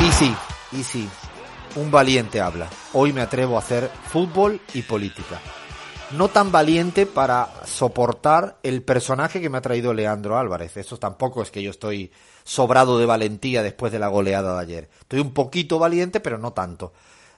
Y sí, y sí, un valiente habla. Hoy me atrevo a hacer fútbol y política. No tan valiente para soportar el personaje que me ha traído Leandro Álvarez. Eso tampoco es que yo estoy sobrado de valentía después de la goleada de ayer. Estoy un poquito valiente, pero no tanto.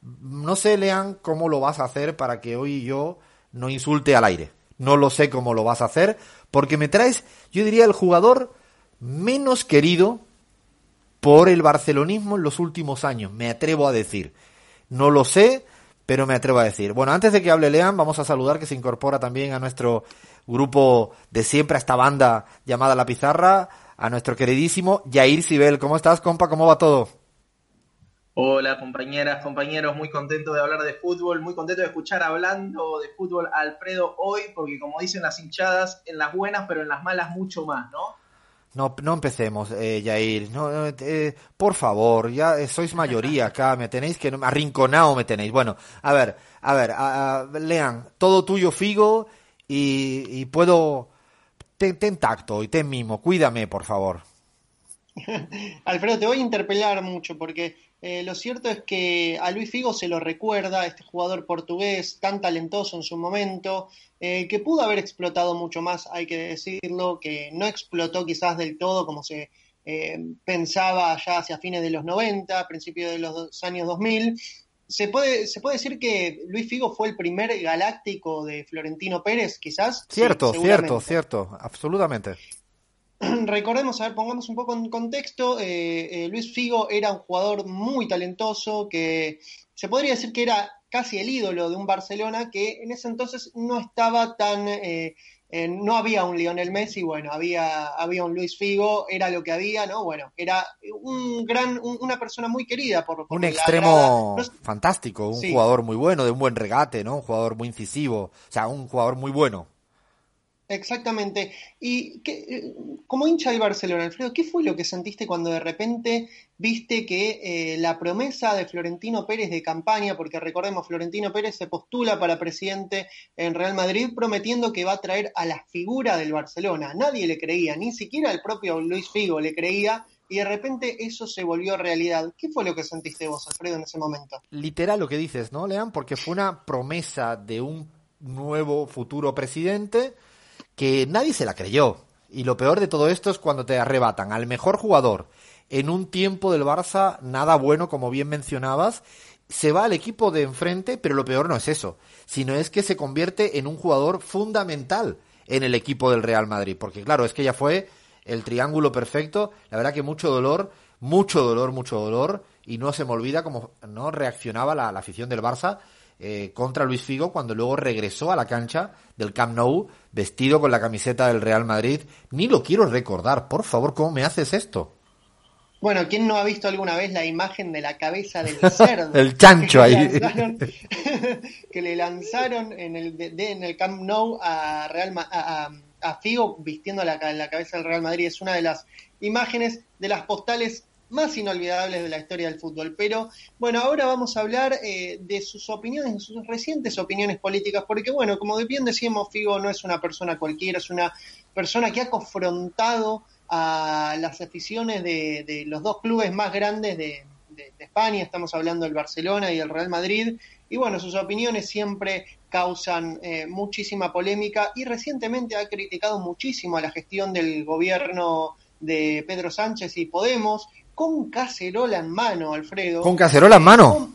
No sé, Lean, cómo lo vas a hacer para que hoy yo no insulte al aire. No lo sé cómo lo vas a hacer, porque me traes, yo diría, el jugador menos querido por el barcelonismo en los últimos años, me atrevo a decir. No lo sé, pero me atrevo a decir. Bueno, antes de que hable Lean, vamos a saludar que se incorpora también a nuestro grupo de siempre, a esta banda llamada La Pizarra, a nuestro queridísimo Jair Sibel. ¿Cómo estás, compa? ¿Cómo va todo? Hola compañeras, compañeros, muy contento de hablar de fútbol, muy contento de escuchar hablando de fútbol a Alfredo hoy, porque como dicen las hinchadas, en las buenas, pero en las malas mucho más, ¿no? No, no empecemos, eh, Yair. No, eh, por favor, ya sois mayoría acá, me tenéis que arrinconado me tenéis. Bueno, a ver, a ver, lean, todo tuyo, Figo, y, puedo ten, ten, tacto y ten mimo, cuídame, por favor. Alfredo, te voy a interpelar mucho porque eh, lo cierto es que a Luis Figo se lo recuerda, este jugador portugués tan talentoso en su momento, eh, que pudo haber explotado mucho más, hay que decirlo, que no explotó quizás del todo como se eh, pensaba ya hacia fines de los 90, principios de los años 2000. Se puede, se puede decir que Luis Figo fue el primer galáctico de Florentino Pérez, quizás. Cierto, cierto, cierto, absolutamente. Recordemos, a ver, pongamos un poco en contexto, eh, eh, Luis Figo era un jugador muy talentoso que se podría decir que era casi el ídolo de un Barcelona que en ese entonces no estaba tan... Eh, no había un Lionel Messi, bueno, había, había un Luis Figo, era lo que había, ¿no? Bueno, era un gran, una persona muy querida por, un extremo fantástico, un jugador muy bueno, de un buen regate, ¿no? Un jugador muy incisivo, o sea, un jugador muy bueno. Exactamente. Y que, como hincha del Barcelona, Alfredo, ¿qué fue lo que sentiste cuando de repente viste que eh, la promesa de Florentino Pérez de campaña, porque recordemos, Florentino Pérez se postula para presidente en Real Madrid prometiendo que va a traer a la figura del Barcelona? Nadie le creía, ni siquiera el propio Luis Figo le creía. Y de repente eso se volvió realidad. ¿Qué fue lo que sentiste vos, Alfredo, en ese momento? Literal lo que dices, ¿no, Lean? Porque fue una promesa de un nuevo futuro presidente que nadie se la creyó. Y lo peor de todo esto es cuando te arrebatan al mejor jugador en un tiempo del Barça nada bueno, como bien mencionabas, se va al equipo de enfrente, pero lo peor no es eso, sino es que se convierte en un jugador fundamental en el equipo del Real Madrid, porque claro, es que ya fue el triángulo perfecto, la verdad que mucho dolor, mucho dolor, mucho dolor, y no se me olvida cómo no reaccionaba la afición del Barça eh, contra Luis Figo cuando luego regresó a la cancha del Camp Nou vestido con la camiseta del Real Madrid. Ni lo quiero recordar, por favor, ¿cómo me haces esto? Bueno, ¿quién no ha visto alguna vez la imagen de la cabeza del cerdo? el chancho ahí. que le lanzaron en el, en el Camp Nou a, Real, a, Figo vistiendo la, la cabeza del Real Madrid. Es una de las imágenes de las postales más inolvidables de la historia del fútbol. Pero bueno, ahora vamos a hablar eh, de sus opiniones, de sus recientes opiniones políticas, porque bueno, como bien decíamos, Figo no es una persona cualquiera, es una persona que ha confrontado a las aficiones de, los dos clubes más grandes de, España, estamos hablando del Barcelona y del Real Madrid, y bueno, sus opiniones siempre causan eh, muchísima polémica. Y recientemente ha criticado muchísimo a la gestión del gobierno de Pedro Sánchez y Podemos, con cacerola en mano, Alfredo. ¿Con cacerola en mano?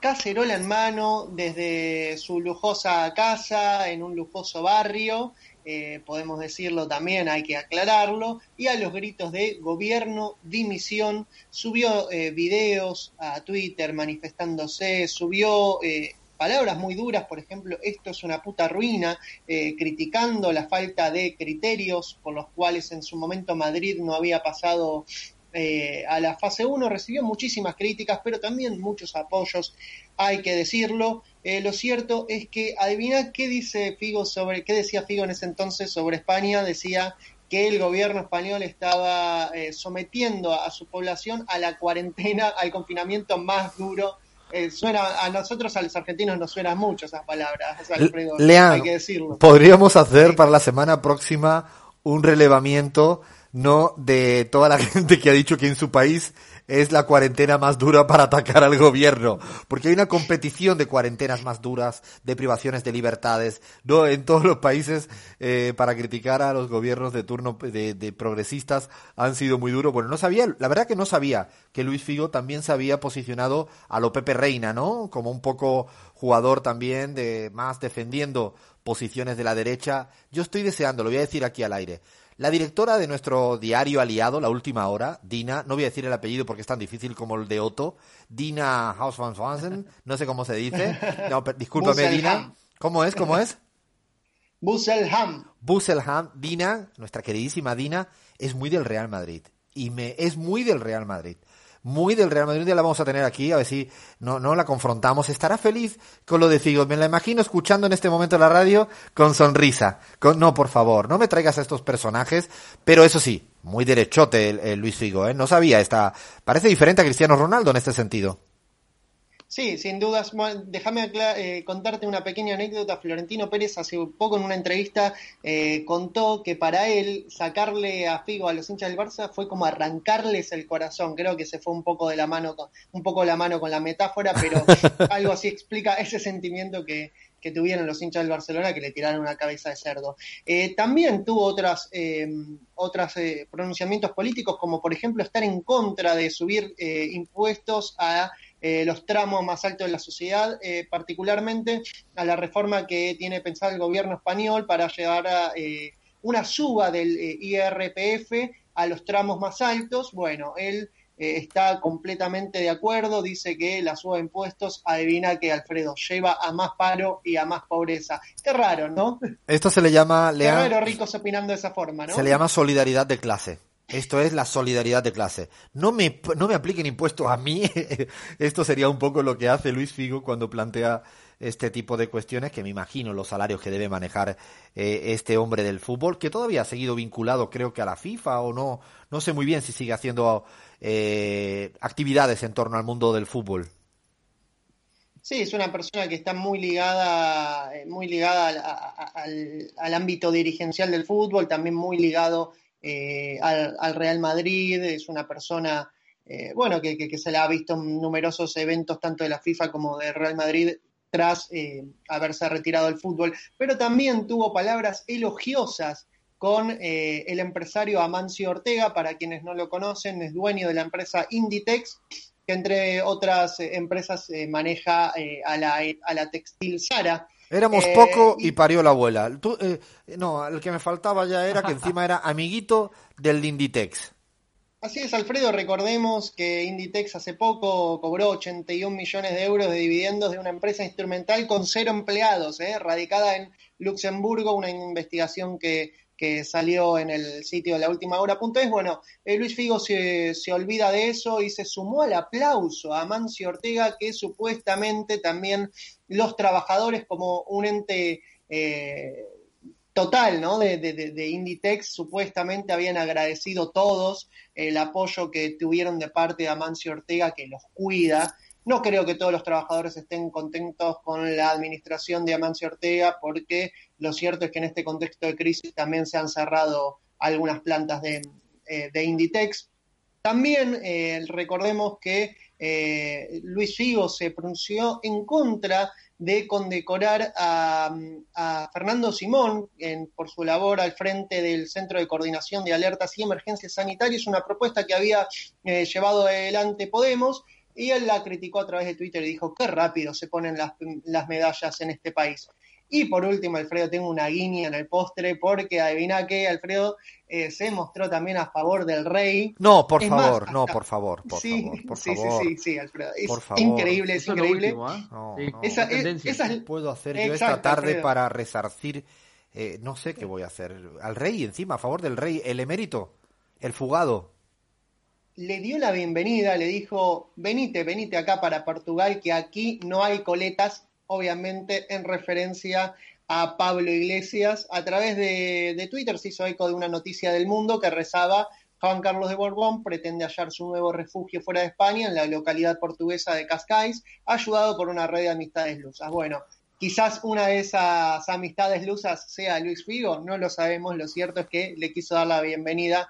cacerola en mano desde su lujosa casa, en un lujoso barrio, eh, podemos decirlo también, hay que aclararlo, y a los gritos de gobierno, dimisión, subió eh, videos a Twitter manifestándose, subió eh, palabras muy duras, por ejemplo, esto es una puta ruina, eh, criticando la falta de criterios por los cuales en su momento Madrid no había pasado eh, a la fase 1, recibió muchísimas críticas, pero también muchos apoyos, hay que decirlo. Eh, lo cierto es que, adivina qué dice Figo sobre, qué decía Figo en ese entonces sobre España, decía que el gobierno español estaba sometiendo a su población a la cuarentena, al confinamiento más duro eh, suena a nosotros, a los argentinos, nos suenan mucho esas palabras, Alfredo, hay que decirlo. Podríamos hacer para la semana próxima un relevamiento no de toda la gente que ha dicho que en su país es la cuarentena más dura para atacar al gobierno, porque hay una competición de cuarentenas más duras, de privaciones de libertades, no en todos los países eh, para criticar a los gobiernos de turno de, de, progresistas han sido muy duros. Bueno, no sabía, la verdad que no sabía que Luis Figo también se había posicionado a lo Pepe Reina, ¿no? Como un poco jugador también de más defendiendo posiciones de la derecha. Yo estoy deseando, lo voy a decir aquí al aire. La directora de nuestro diario aliado, La Última Hora, Dina, no voy a decir el apellido porque es tan difícil como el de Otto, Dina Hausmann, no sé cómo se dice. No, discúlpame, Dina. ¿Cómo es? ¿Cómo es? Busselham. Busselham. Dina, nuestra queridísima Dina, es muy del Real Madrid. Y me es muy del Real Madrid muy del Real Madrid. Día la vamos a tener aquí, a ver si no, no la confrontamos. Estará feliz con lo de Figo. Me la imagino escuchando en este momento la radio con sonrisa. No, por favor, no me traigas a estos personajes. Pero eso sí, muy derechote el, Luis Figo, ¿eh? No sabía esta. Parece diferente a Cristiano Ronaldo en este sentido. Sí, sin dudas. Déjame eh, contarte una pequeña anécdota. Florentino Pérez hace poco en una entrevista eh, contó que para él sacarle a Figo a los hinchas del Barça fue como arrancarles el corazón. Creo que se fue un poco de la mano con, un poco la mano con la metáfora, pero algo así explica ese sentimiento que, que tuvieron los hinchas del Barcelona que le tiraron una cabeza de cerdo. Eh, también tuvo otras, otros pronunciamientos políticos, como por ejemplo estar en contra de subir impuestos a eh, los tramos más altos de la sociedad, eh, particularmente a la reforma que tiene pensado el gobierno español para llevar a eh, una suba del IRPF a los tramos más altos. Bueno, él está completamente de acuerdo, dice que la suba de impuestos, adivina que Alfredo lleva a más paro y a más pobreza. Qué raro, ¿no? Esto se le llama... Qué raro ricos opinando de esa forma, ¿no? Se le llama solidaridad de clase. Esto es la solidaridad de clase. No me, no me apliquen impuestos a mí. Esto sería un poco lo que hace Luis Figo cuando plantea este tipo de cuestiones, que me imagino los salarios que debe manejar eh, este hombre del fútbol, que todavía ha seguido vinculado creo que a la FIFA o no, no sé muy bien si sigue haciendo eh, actividades en torno al mundo del fútbol. Sí, es una persona que está muy ligada, eh, muy ligada al, al, ámbito dirigencial del fútbol, también muy ligado eh, al, Real Madrid, es una persona, eh, bueno, que, se le ha visto en numerosos eventos tanto de la FIFA como de Real Madrid tras eh, haberse retirado del fútbol, pero también tuvo palabras elogiosas con el empresario Amancio Ortega, para quienes no lo conocen, es dueño de la empresa Inditex, que entre otras empresas maneja a, la, a la textil Sara. Éramos eh, poco y parió la abuela. Eh, no, el que me faltaba ya era que encima era amiguito del Inditex. Así es, Alfredo, recordemos que Inditex hace poco cobró 81 millones de euros de dividendos de una empresa instrumental con cero empleados, eh, radicada en Luxemburgo, una investigación que que salió en el sitio de la última hora.es. Bueno, eh, Luis Figo se, se, olvida de eso y se sumó al aplauso a Mancio Ortega, que supuestamente también los trabajadores como un ente eh, total ¿no? de, de, de, Inditex supuestamente habían agradecido todos el apoyo que tuvieron de parte de Amancio Ortega, que los cuida no creo que todos los trabajadores estén contentos con la administración de Amancio Ortega, porque lo cierto es que en este contexto de crisis también se han cerrado algunas plantas de, eh, Inditex. También eh, recordemos que eh, Luis Figo se pronunció en contra de condecorar a, Fernando Simón por su labor al frente del Centro de Coordinación de Alertas y Emergencias Sanitarias, una propuesta que había llevado adelante Podemos y él la criticó a través de Twitter y dijo, qué rápido se ponen las, medallas en este país. Y por último, Alfredo, tengo una guiña en el postre porque adivina que Alfredo eh, se mostró también a favor del rey. No, por favor, no, por favor, por sí, favor, por sí, favor. sí, sí, sí, Alfredo. Es Por favor. increíble, es Eso lo increíble. último, ¿ah? No, Sí. no. Esa, es- esa es- ¿Qué puedo hacer yo Exacto, esta tarde Alfredo. para resarcir? eh, no sé qué voy a hacer. Al rey, encima, a favor del rey, el emérito, el fugado. Le dio la bienvenida, le dijo, venite, venite acá para Portugal, que aquí no hay coletas, obviamente en referencia a Pablo Iglesias. A través de, Twitter se hizo eco de una noticia del mundo que rezaba, Juan Carlos de Borbón pretende hallar su nuevo refugio fuera de España, en la localidad portuguesa de Cascais, ayudado por una red de amistades lusas. Bueno, quizás una de esas amistades lusas sea Luis Figo, no lo sabemos, lo cierto es que le quiso dar la bienvenida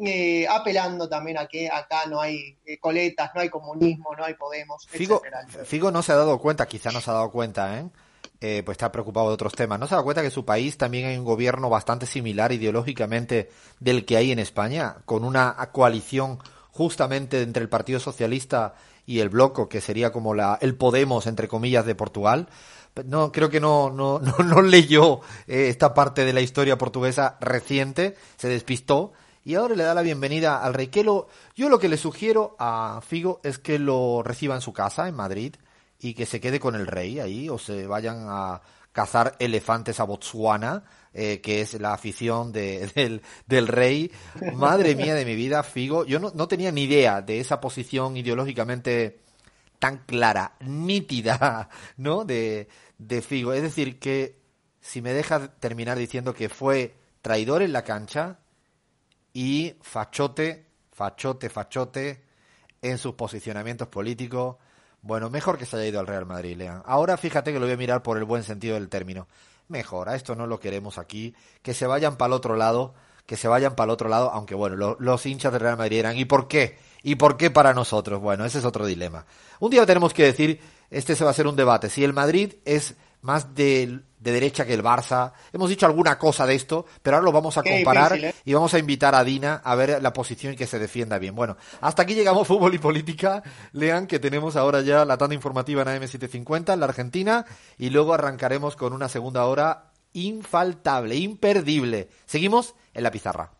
eh, apelando también a que acá no hay eh, coletas, no hay comunismo, no hay Podemos, Figo, etcétera. Figo no se ha dado cuenta, quizá no se ha dado cuenta, ¿eh? Eh, pues está preocupado de otros temas. ¿No se ha dado cuenta que en su país también hay un gobierno bastante similar ideológicamente del que hay en España, con una coalición justamente entre el Partido Socialista y el Bloco, que sería como la, el Podemos, entre comillas, de Portugal? No, creo que no, no, no, no leyó eh, esta parte de la historia portuguesa reciente, se despistó y ahora le da la bienvenida al rey. Que lo, yo lo que le sugiero a Figo es que lo reciba en su casa, en Madrid, y que se quede con el rey ahí, o se vayan a cazar elefantes a Botswana, eh, que es la afición de- del, del rey. Madre mía de mi vida, Figo. Yo no, no tenía ni idea de esa posición ideológicamente tan clara, nítida, ¿no? De, de Figo. Es decir, que si me deja terminar diciendo que fue traidor en la cancha y fachote, fachote, fachote en sus posicionamientos políticos. Bueno, mejor que se haya ido al Real Madrid, Lean. Ahora fíjate que lo voy a mirar por el buen sentido del término. Mejor, a esto no lo queremos aquí. Que se vayan para el otro lado, que se vayan para el otro lado, aunque bueno, lo- los hinchas del Real Madrid eran, ¿y por qué? ¿Y por qué para nosotros? Bueno, ese es otro dilema. Un día tenemos que decir, este se va a ser un debate, si el Madrid es más de, de derecha que el Barça. Hemos dicho alguna cosa de esto, pero ahora lo vamos a comparar difícil, ¿eh? y vamos a invitar a Dina a ver la posición y que se defienda bien. Bueno, hasta aquí llegamos fútbol y política. Lean que tenemos ahora ya la tanda informativa en AM750 en la Argentina y luego arrancaremos con una segunda hora infaltable, imperdible. Seguimos en la pizarra.